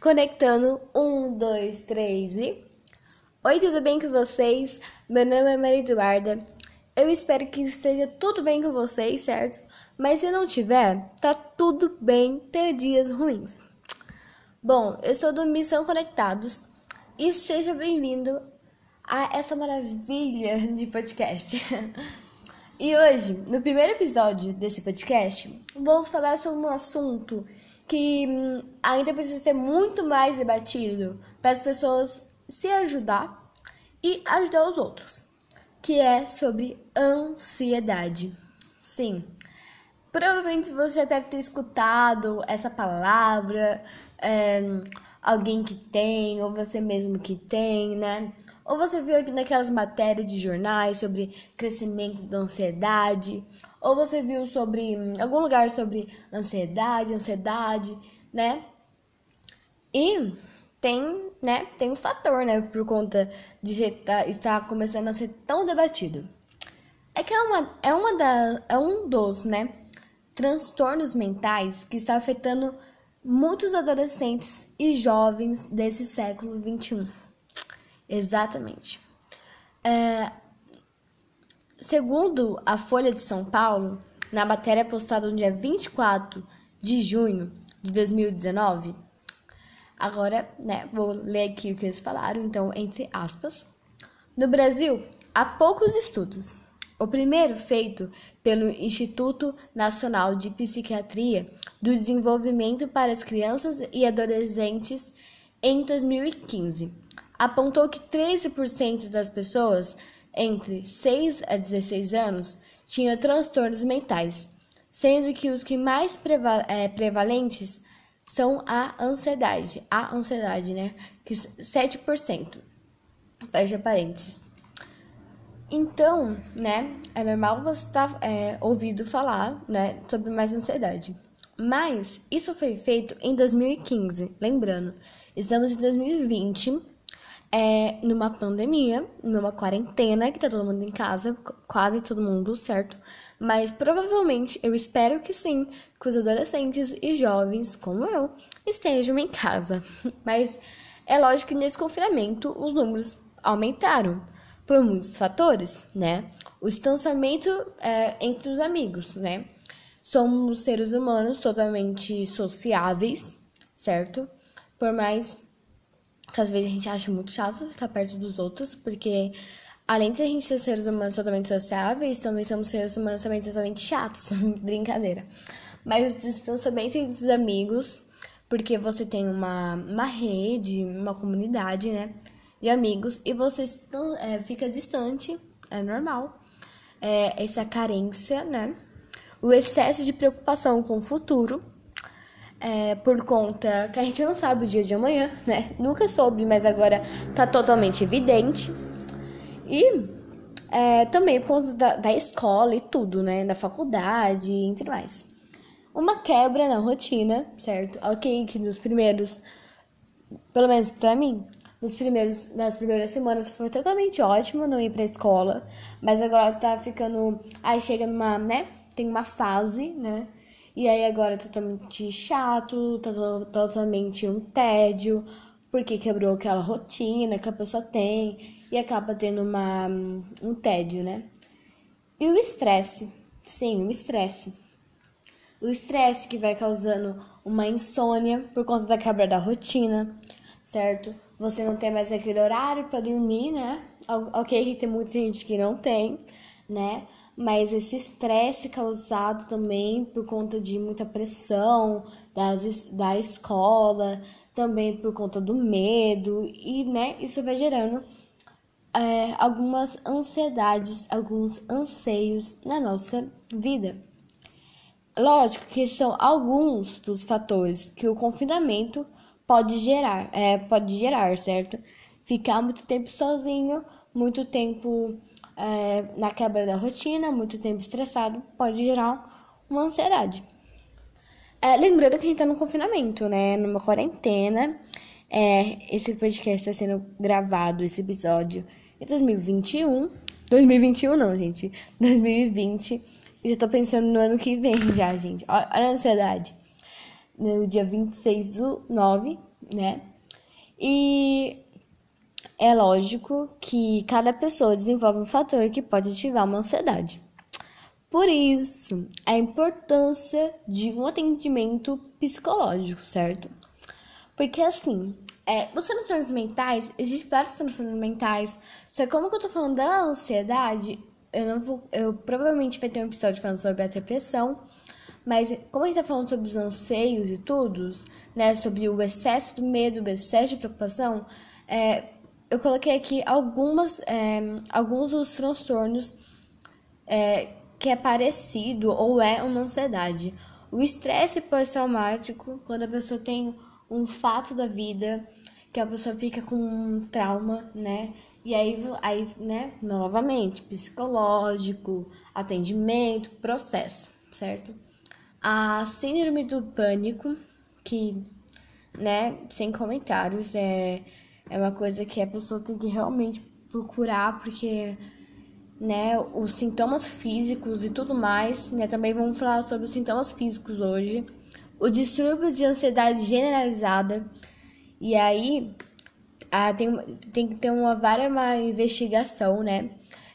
Conectando um, dois, três e. Oi, tudo bem com vocês? Meu nome é Maria Eduarda. Eu espero que esteja tudo bem com vocês, certo? Mas se não tiver, tá tudo bem ter dias ruins. Bom, eu sou do Missão Conectados e seja bem-vindo a essa maravilha de podcast. e hoje, no primeiro episódio desse podcast, vamos falar sobre um assunto que hum, ainda precisa ser muito mais debatido para as pessoas se ajudar e ajudar os outros, que é sobre ansiedade. Sim, provavelmente você já deve ter escutado essa palavra, é, alguém que tem, ou você mesmo que tem, né? Ou você viu naquelas matérias de jornais sobre crescimento da ansiedade, ou você viu sobre hum, algum lugar sobre ansiedade, ansiedade, né? E tem, né, tem um fator, né, por conta de estar começando a ser tão debatido. É que é uma é uma da é um dos, né, transtornos mentais que está afetando muitos adolescentes e jovens desse século 21. Exatamente. É, segundo a Folha de São Paulo, na matéria postada no dia 24 de junho de 2019, agora, né, vou ler aqui o que eles falaram, então, entre aspas. No Brasil, há poucos estudos. O primeiro feito pelo Instituto Nacional de Psiquiatria do Desenvolvimento para as Crianças e Adolescentes em 2015 apontou que 13% das pessoas entre 6 a 16 anos tinham transtornos mentais, sendo que os que mais preva é, prevalentes são a ansiedade, a ansiedade, né? Que 7%. Fecha parênteses. Então, né, é normal você estar tá, é, ouvido falar, né, sobre mais ansiedade. Mas isso foi feito em 2015, lembrando, estamos em 2020 é, numa pandemia, numa quarentena, que tá todo mundo em casa, quase todo mundo, certo? Mas provavelmente, eu espero que sim, que os adolescentes e jovens, como eu, estejam em casa. Mas é lógico que nesse confinamento os números aumentaram por muitos fatores, né? O distanciamento é, entre os amigos, né? Somos seres humanos totalmente sociáveis, certo? Por mais que às vezes a gente acha muito chato estar perto dos outros, porque além de a gente ser seres humanos totalmente sociáveis, também somos seres humanos também totalmente chatos. Brincadeira. Mas o distanciamento entre os amigos, porque você tem uma, uma rede, uma comunidade, né? De amigos, e você é, fica distante, é normal. É, essa carência, né? O excesso de preocupação com o futuro é, por conta que a gente não sabe o dia de amanhã, né? Nunca soube, mas agora tá totalmente evidente. E é, também por conta da, da, escola e tudo, né? Da faculdade e tudo mais. Uma quebra na rotina, certo? Ok, que nos primeiros, pelo menos pra mim, nos primeiros, nas primeiras semanas foi totalmente ótimo não ir pra escola, mas agora tá ficando. Aí chega numa, né? Tem uma fase, né? E aí agora tá totalmente chato, tá totalmente um tédio, porque quebrou aquela rotina que a pessoa tem e acaba tendo uma, um tédio, né? E o estresse, sim, o estresse. O estresse que vai causando uma insônia por conta da quebra da rotina, certo? Você não tem mais aquele horário para dormir, né? Ok, que tem muita gente que não tem, né? Mas esse estresse causado também por conta de muita pressão das, da escola, também por conta do medo, e né, isso vai gerando é, algumas ansiedades, alguns anseios na nossa vida. Lógico que são alguns dos fatores que o confinamento pode gerar, é, pode gerar, certo? Ficar muito tempo sozinho, muito tempo é, na quebra da rotina, muito tempo estressado, pode gerar uma ansiedade. É, lembrando que a gente tá no confinamento, né? Numa quarentena. É, esse podcast está sendo gravado, esse episódio, em 2021. 2021 não, gente. 2020. E já tô pensando no ano que vem já, gente. Olha a ansiedade. no dia 26 do 9, né? E é lógico que cada pessoa desenvolve um fator que pode ativar uma ansiedade. Por isso, a importância de um atendimento psicológico, certo? Porque assim, é, os transtornos mentais, existem vários transtornos mentais, só que como que eu tô falando da ansiedade, eu não vou. Eu provavelmente vai ter um episódio falando sobre a depressão. Mas como a gente tá falando sobre os anseios e tudo, né? Sobre o excesso do medo, o excesso de preocupação, é, eu coloquei aqui algumas, é, alguns dos transtornos é, que é parecido ou é uma ansiedade. O estresse pós-traumático, quando a pessoa tem um fato da vida que a pessoa fica com um trauma, né? E aí, aí, né, novamente, psicológico, atendimento, processo, certo? A síndrome do pânico, que, né, sem comentários, é, é uma coisa que a pessoa tem que realmente procurar, porque, né, os sintomas físicos e tudo mais, né, também vamos falar sobre os sintomas físicos hoje. O distúrbio de ansiedade generalizada, e aí ah, tem, tem que ter uma várias uma investigação, né?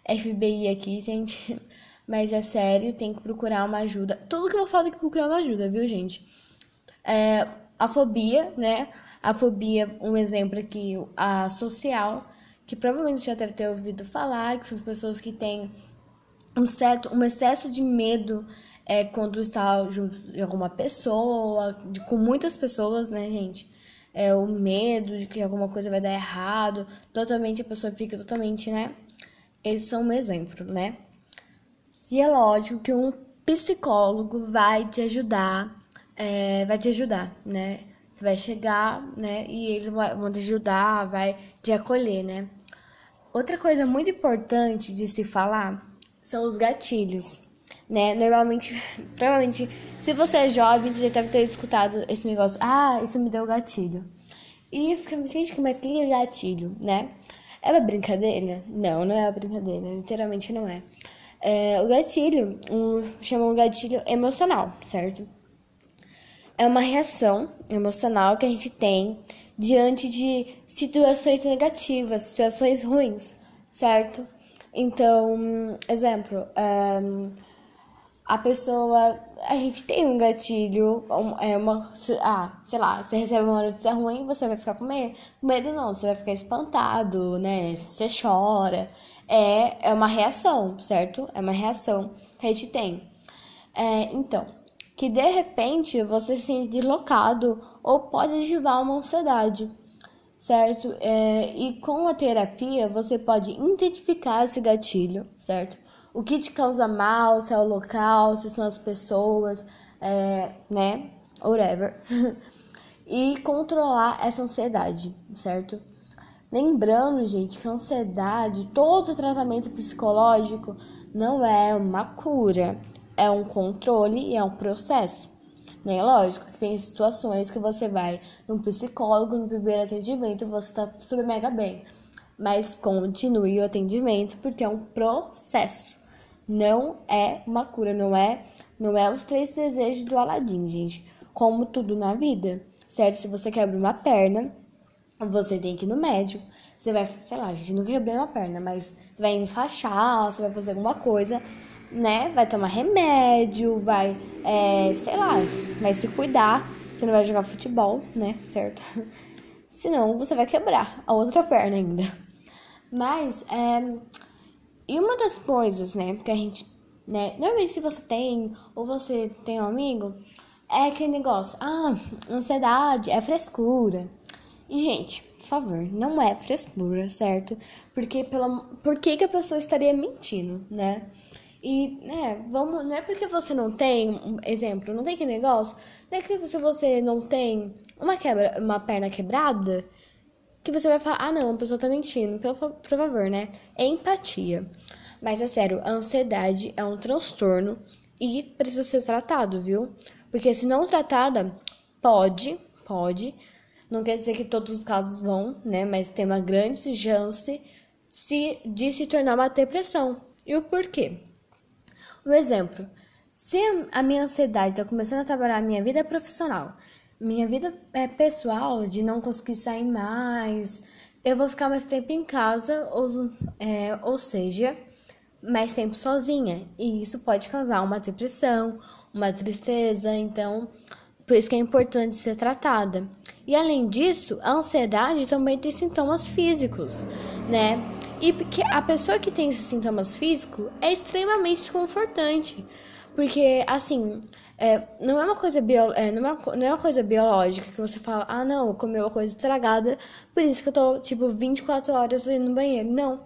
FBI aqui, gente. Mas é sério, tem que procurar uma ajuda. Tudo que eu faço tem que procurar uma ajuda, viu, gente? É, a fobia, né? A fobia, um exemplo aqui, a social, que provavelmente já deve ter ouvido falar, que são pessoas que têm um certo, um excesso de medo é, quando está junto de alguma pessoa, de, com muitas pessoas, né, gente? é, o medo de que alguma coisa vai dar errado, totalmente a pessoa fica totalmente, né? Eles são um exemplo, né? E é lógico que um psicólogo vai te ajudar, é, vai te ajudar, né? Você vai chegar, né? E eles vão te ajudar, vai te acolher, né? Outra coisa muito importante de se falar são os gatilhos, né? Normalmente, provavelmente, se você é jovem, você já deve ter escutado esse negócio. Ah, isso me deu gatilho. E fica, gente, mas que é gatilho, né? É uma brincadeira? Não, não é uma brincadeira. Literalmente não é. é o gatilho, um, chamam gatilho emocional, certo? É uma reação emocional que a gente tem diante de situações negativas, situações ruins, certo? Então, exemplo, a pessoa. A gente tem um gatilho, é uma. Ah, sei lá, você recebe uma notícia ruim, você vai ficar com medo. Medo não, você vai ficar espantado, né? Você chora. É, é uma reação, certo? É uma reação que a gente tem. É, então, que de repente você se sente deslocado ou pode ativar uma ansiedade, certo? É, e com a terapia você pode identificar esse gatilho, certo? o que te causa mal, se é o local, se são as pessoas, é, né? Whatever. e controlar essa ansiedade, certo? Lembrando, gente, que a ansiedade, todo tratamento psicológico não é uma cura, é um controle e é um processo. Né? Lógico que tem situações que você vai num psicólogo, no primeiro atendimento, você tá super mega bem. Mas continue o atendimento porque é um processo não é uma cura, não é, não é os três desejos do Aladim, gente. Como tudo na vida, certo? Se você quebra uma perna, você tem que ir no médico. Você vai, sei lá, gente, não quebrei uma perna, mas você vai enfaixar, você vai fazer alguma coisa, né? Vai tomar remédio, vai, é, sei lá, vai se cuidar. Você não vai jogar futebol, né? Certo? Senão você vai quebrar a outra perna ainda. Mas, é, e uma das coisas, né, que a gente, né, normalmente se você tem ou você tem um amigo, é aquele negócio, ah, ansiedade é frescura. E, gente, por favor, não é frescura, certo? Porque pela, por que, que a pessoa estaria mentindo, né? E, né, vamos, não é porque você não tem, exemplo, não tem aquele negócio, não é que se você não tem uma quebra, uma perna quebrada, que você vai falar, ah, não, a pessoa tá mentindo. Por, por favor, né? É empatia. Mas é sério, a ansiedade é um transtorno e precisa ser tratado, viu? Porque se não tratada, pode, pode, não quer dizer que todos os casos vão, né? Mas tem uma grande chance de se tornar uma depressão. E o porquê? Um exemplo. Se a minha ansiedade está começando a trabalhar a minha vida profissional, minha vida é pessoal, de não conseguir sair mais, eu vou ficar mais tempo em casa, ou, é, ou seja, mais tempo sozinha. E isso pode causar uma depressão, uma tristeza, então por isso que é importante ser tratada. E além disso, a ansiedade também tem sintomas físicos, né? E porque a pessoa que tem esses sintomas físicos é extremamente desconfortante. Porque, assim, é, não é uma coisa bio, é, não, é não é uma coisa biológica que você fala, ah, não, eu comi uma coisa estragada, por isso que eu tô, tipo, 24 horas indo no banheiro. Não.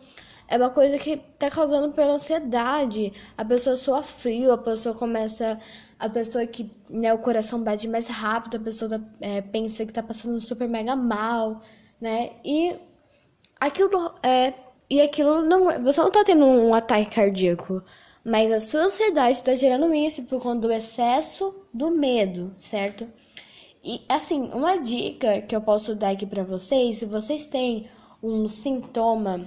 É uma coisa que tá causando pela ansiedade. A pessoa soa frio, a pessoa começa. A pessoa que, né, o coração bate mais rápido, a pessoa tá, é, pensa que tá passando super mega mal, né? E aquilo é. E aquilo não. É, você não tá tendo um ataque cardíaco. Mas a sua ansiedade está gerando isso por conta do excesso do medo, certo? E assim, uma dica que eu posso dar aqui para vocês, se vocês têm um sintoma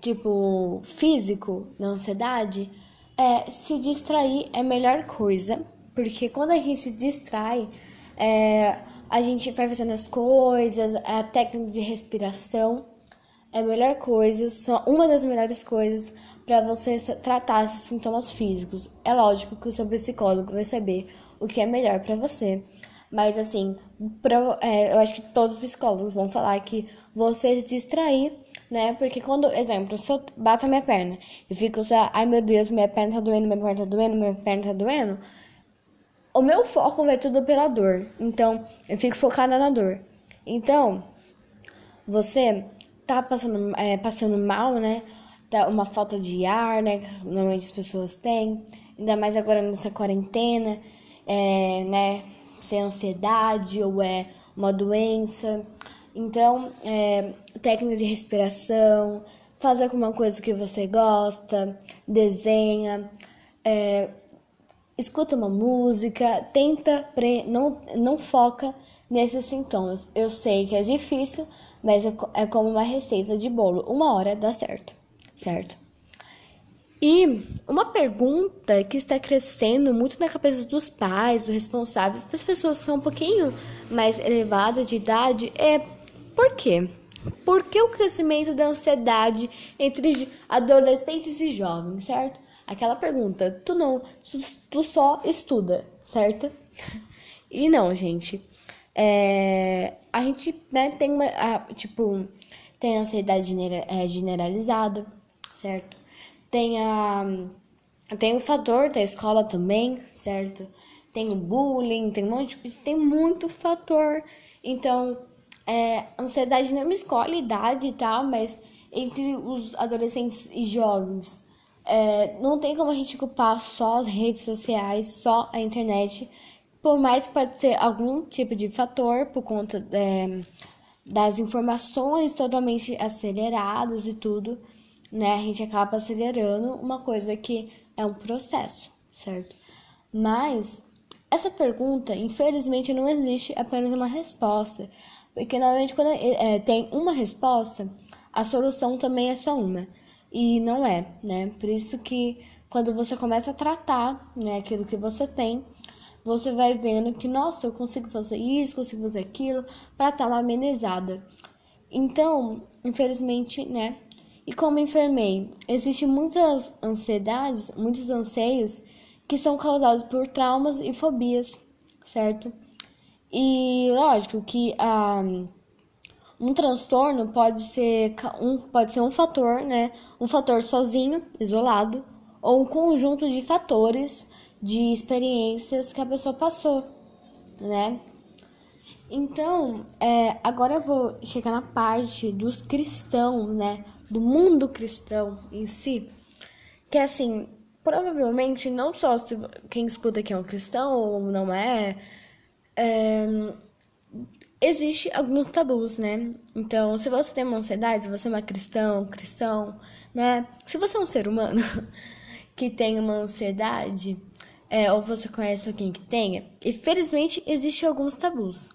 tipo físico da ansiedade, é se distrair é a melhor coisa, porque quando a gente se distrai, é, a gente vai fazendo as coisas, a técnica de respiração é a melhor coisa, são uma das melhores coisas para você tratar esses sintomas físicos. É lógico que o seu psicólogo vai saber o que é melhor para você. Mas assim, pra, é, eu acho que todos os psicólogos vão falar que você se distrair, né? Porque quando, exemplo, se eu bato a minha perna e fico só, ai meu Deus, minha perna tá doendo, minha perna tá doendo, minha perna tá doendo, o meu foco vai tudo pela dor. Então, eu fico focada na dor. Então, você tá passando, é, passando mal, né? Tá uma falta de ar, né? Normalmente as pessoas têm. Ainda mais agora nessa quarentena, é, né? Se é ansiedade ou é uma doença. Então, é, técnica de respiração, fazer alguma coisa que você gosta, desenha, é, escuta uma música, tenta, pre, não, não foca nesses sintomas. Eu sei que é difícil, mas é, é como uma receita de bolo. Uma hora dá certo, certo? E uma pergunta que está crescendo muito na cabeça dos pais, dos responsáveis, das pessoas que são um pouquinho mais elevadas de idade é por quê? Por que o crescimento da ansiedade entre adolescentes e jovens, certo? Aquela pergunta, tu não, tu só estuda, certo? E não, gente. É, a gente né, tem uma. A, tipo, tem a ansiedade é, generalizada, certo? Tem a. Tem o fator da escola também, certo? Tem o bullying, tem um monte de coisa, tem muito fator. Então, é, ansiedade não escolhe idade e tal, mas entre os adolescentes e jovens, é, não tem como a gente culpar só as redes sociais, só a internet por mais que pode ser algum tipo de fator por conta é, das informações totalmente aceleradas e tudo, né? A gente acaba acelerando uma coisa que é um processo, certo? Mas essa pergunta, infelizmente, não existe apenas uma resposta, porque normalmente quando é, tem uma resposta, a solução também é só uma e não é, né? Por isso que quando você começa a tratar, né, aquilo que você tem, você vai vendo que, nossa, eu consigo fazer isso, consigo fazer aquilo, para dar uma amenizada. Então, infelizmente, né? E como enfermei, existem muitas ansiedades, muitos anseios que são causados por traumas e fobias, certo? E lógico que ah, um transtorno pode ser um, pode ser um fator, né? Um fator sozinho, isolado, ou um conjunto de fatores de experiências que a pessoa passou, né? Então, é, agora eu vou chegar na parte dos cristãos, né? Do mundo cristão em si. Que é assim, provavelmente não só se quem escuta aqui é um cristão ou não é, é existe alguns tabus, né? Então, se você tem uma ansiedade, se você é uma cristão, cristão, né? Se você é um ser humano que tem uma ansiedade, é, ou você conhece alguém que tenha, infelizmente existem alguns tabus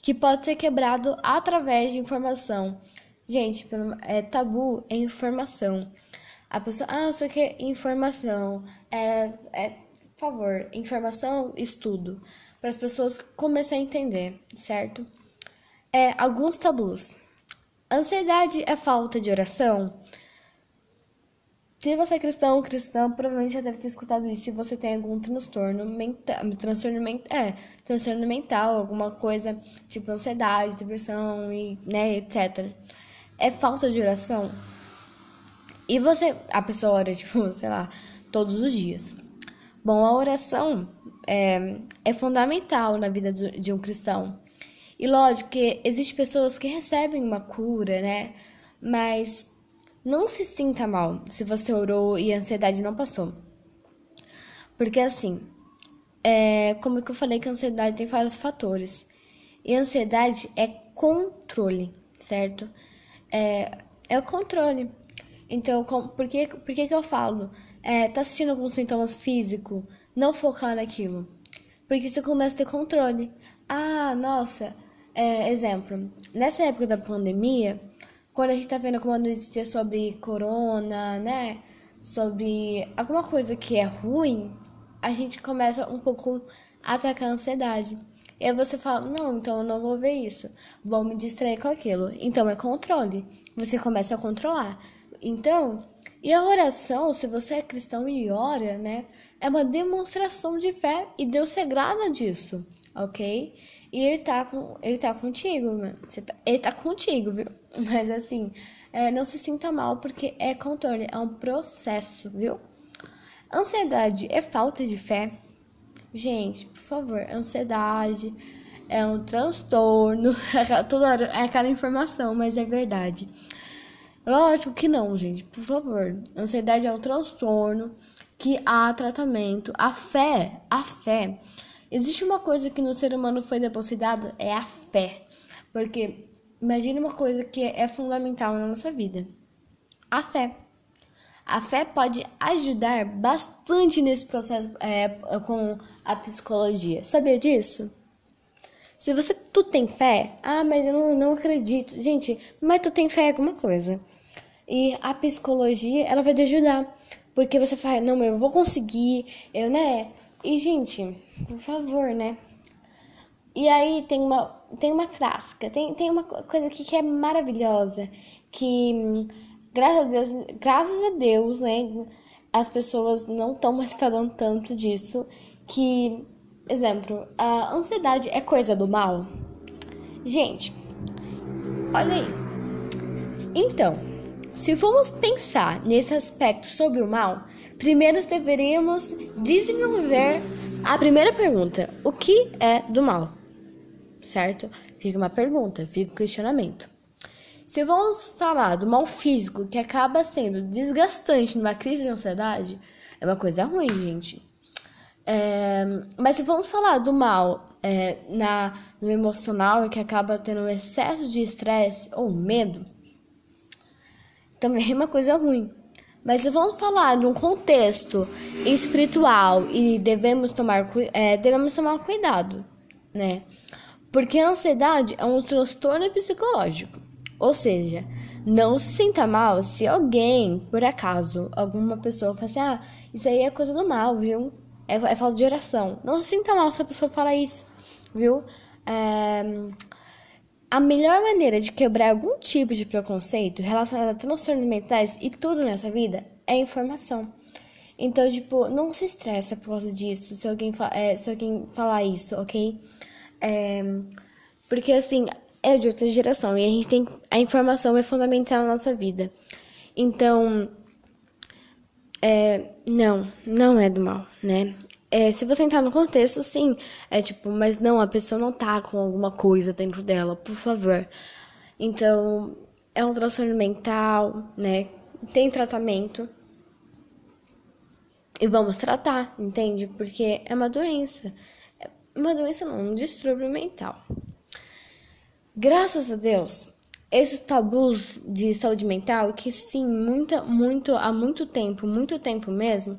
que pode ser quebrado através de informação. Gente, é, tabu é informação. A pessoa, ah, isso aqui é informação. É, é, por favor, informação, estudo. para as pessoas começarem a entender, certo? É, alguns tabus. Ansiedade é falta de oração? Se você é cristão ou cristã, provavelmente já deve ter escutado isso. Se você tem algum transtorno mental, transtorno, é, transtorno mental, alguma coisa tipo ansiedade, depressão e, né, etc. É falta de oração? E você, a pessoa ora, tipo, sei lá, todos os dias. Bom, a oração é, é fundamental na vida de um cristão. E lógico que existem pessoas que recebem uma cura, né? Mas não se sinta mal se você orou e a ansiedade não passou. Porque assim, é, como que eu falei que a ansiedade tem vários fatores. E a ansiedade é controle, certo? É, é o controle. Então, com, por, que, por que, que eu falo? É, tá assistindo alguns sintomas físicos, não focar naquilo. Porque você começa a ter controle. Ah, nossa, é, exemplo, nessa época da pandemia, quando a gente tá vendo alguma notícia sobre corona, né? Sobre alguma coisa que é ruim, a gente começa um pouco a atacar a ansiedade. E aí você fala, não, então eu não vou ver isso. Vou me distrair com aquilo. Então é controle. Você começa a controlar. Então, e a oração, se você é cristão e ora, né? É uma demonstração de fé e Deus se agrada disso, ok? E ele tá, com, ele tá contigo, mano. Tá, ele tá contigo, viu? Mas assim, é, não se sinta mal porque é controle, é um processo, viu? Ansiedade é falta de fé? Gente, por favor, ansiedade é um transtorno. Toda hora é aquela informação, mas é verdade. Lógico que não, gente, por favor. Ansiedade é um transtorno que há tratamento. A fé, a fé Existe uma coisa que no ser humano foi depositada, é a fé. Porque imagine uma coisa que é fundamental na nossa vida: a fé. A fé pode ajudar bastante nesse processo é, com a psicologia. Sabia disso? Se você tu tem fé, ah, mas eu não, não acredito. Gente, mas tu tem fé em alguma coisa. E a psicologia, ela vai te ajudar. Porque você fala, não, eu vou conseguir, eu, né? E, gente, por favor, né? E aí tem uma, tem uma clássica, tem, tem uma coisa aqui que é maravilhosa, que graças a Deus, graças a Deus, né, as pessoas não estão mais falando tanto disso, que, exemplo, a ansiedade é coisa do mal? Gente, olha aí. Então, se formos pensar nesse aspecto sobre o mal, primeiro deveríamos desenvolver a primeira pergunta: o que é do mal? Certo? Fica uma pergunta, fica um questionamento. Se vamos falar do mal físico que acaba sendo desgastante numa crise de ansiedade, é uma coisa ruim, gente. É, mas se vamos falar do mal é, na, no emocional que acaba tendo um excesso de estresse ou medo, também é uma coisa ruim. Mas se vamos falar de um contexto espiritual e devemos tomar, é, devemos tomar cuidado, né? Porque a ansiedade é um transtorno psicológico. Ou seja, não se sinta mal se alguém, por acaso, alguma pessoa fala assim: ah, isso aí é coisa do mal, viu? É, é falta de oração. Não se sinta mal se a pessoa fala isso, viu? É, a melhor maneira de quebrar algum tipo de preconceito relacionado a transtornos mentais e tudo nessa vida é informação. Então, tipo, não se estressa por causa disso, se alguém, é, se alguém falar isso, ok? É, porque, assim, é de outra geração e a gente tem. A informação é fundamental na nossa vida. Então, é, não, não é do mal, né? É, se você entrar no contexto, sim, é tipo, mas não, a pessoa não tá com alguma coisa dentro dela, por favor. Então, é um transtorno mental, né? Tem tratamento. E vamos tratar, entende? Porque é uma doença. Uma doença não, um distúrbio mental. Graças a Deus, esses tabus de saúde mental, que sim, muita, muito, há muito tempo, muito tempo mesmo,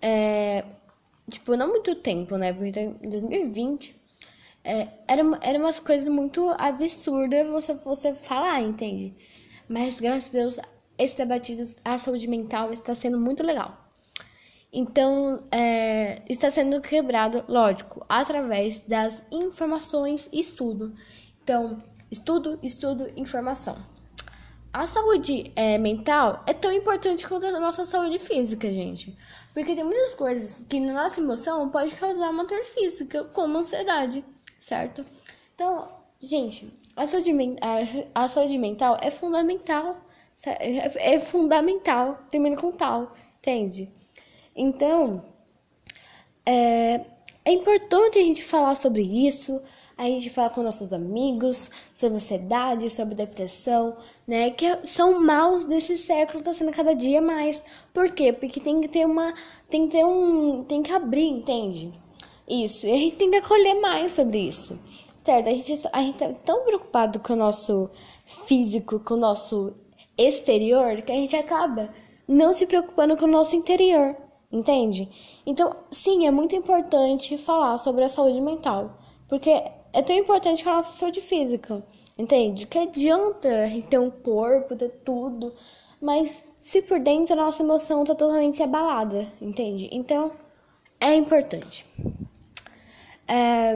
é, Tipo, não muito tempo, né? Porque em 2020 é, era, era umas coisas muito absurdas você, você falar, entende? Mas graças a Deus, esse debate da saúde mental está sendo muito legal. Então, é, está sendo quebrado, lógico, através das informações e estudo. Então, estudo, estudo, informação. A saúde é, mental é tão importante quanto a nossa saúde física, gente. Porque tem muitas coisas que na nossa emoção pode causar uma dor física, como ansiedade, certo? Então, gente, a saúde, a, a saúde mental é fundamental. É, é fundamental, termina com tal, entende? Então, é, é importante a gente falar sobre isso, a gente falar com nossos amigos sobre ansiedade, sobre depressão, né? Que são maus desse século, tá sendo cada dia mais. Por quê? Porque tem que ter uma. Tem que ter um. Tem que abrir, entende? Isso. E a gente tem que acolher mais sobre isso. Certo? A gente, a gente tá tão preocupado com o nosso físico, com o nosso exterior, que a gente acaba não se preocupando com o nosso interior. Entende? Então, sim, é muito importante falar sobre a saúde mental, porque é tão importante com a nossa saúde física, entende? Que adianta ter um corpo, ter tudo, mas se por dentro a nossa emoção tá totalmente abalada, entende? Então, é importante. É...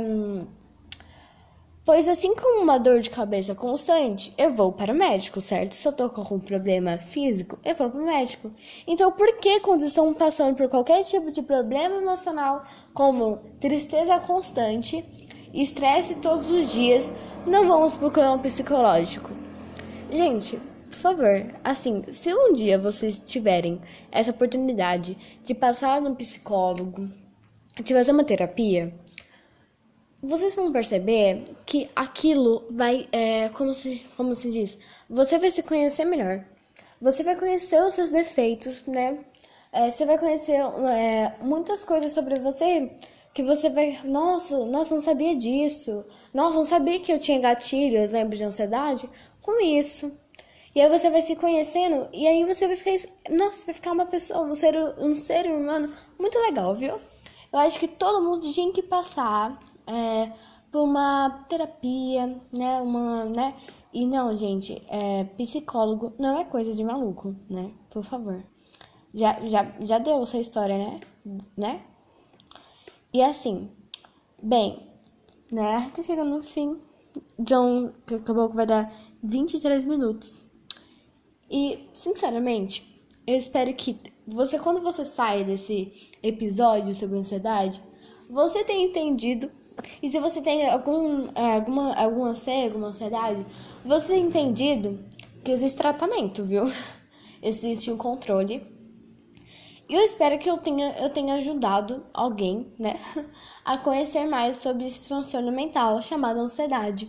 Pois assim como uma dor de cabeça constante, eu vou para o médico, certo? Se eu tô com algum problema físico, eu vou para o médico. Então, por que quando estão passando por qualquer tipo de problema emocional, como tristeza constante, estresse todos os dias, não vamos procurar um psicológico? Gente, por favor, assim, se um dia vocês tiverem essa oportunidade de passar no psicólogo, de fazer uma terapia, vocês vão perceber que aquilo vai, é, como, se, como se diz, você vai se conhecer melhor. Você vai conhecer os seus defeitos, né? É, você vai conhecer é, muitas coisas sobre você que você vai, nossa, nossa, não sabia disso. Nossa, não sabia que eu tinha gatilhos, lembro de ansiedade com isso. E aí você vai se conhecendo e aí você vai ficar, nossa, vai ficar uma pessoa, um ser, um ser humano muito legal, viu? Eu acho que todo mundo tinha que passar é, por uma terapia, né? Uma, né? E não, gente, é, psicólogo não é coisa de maluco, né? Por favor. Já, já, já deu essa história, né? Né? E assim, bem, né? Tá chegando no fim. John acabou que vai dar 23 minutos. E, sinceramente, eu espero que você, quando você sai desse episódio sobre ansiedade, você tenha entendido e se você tem algum, alguma, alguma ansiedade, alguma ansiedade, você tem entendido que existe tratamento, viu? Existe um controle. E eu espero que eu tenha, eu tenha ajudado alguém, né, a conhecer mais sobre esse transtorno mental chamado ansiedade.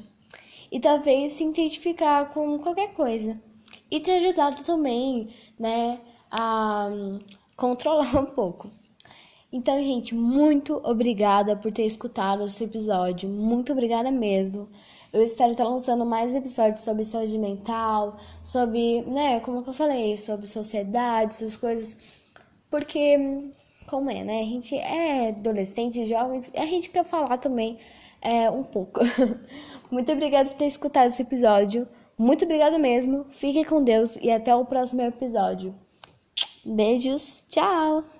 E talvez se identificar com qualquer coisa. E ter ajudado também, né, a um, controlar um pouco. Então, gente, muito obrigada por ter escutado esse episódio. Muito obrigada mesmo. Eu espero estar lançando mais episódios sobre saúde mental, sobre, né, como eu falei, sobre sociedade, essas coisas. Porque, como é, né? A gente é adolescente, jovens, e a gente quer falar também é, um pouco. muito obrigada por ter escutado esse episódio. Muito obrigada mesmo. Fique com Deus e até o próximo episódio. Beijos. Tchau!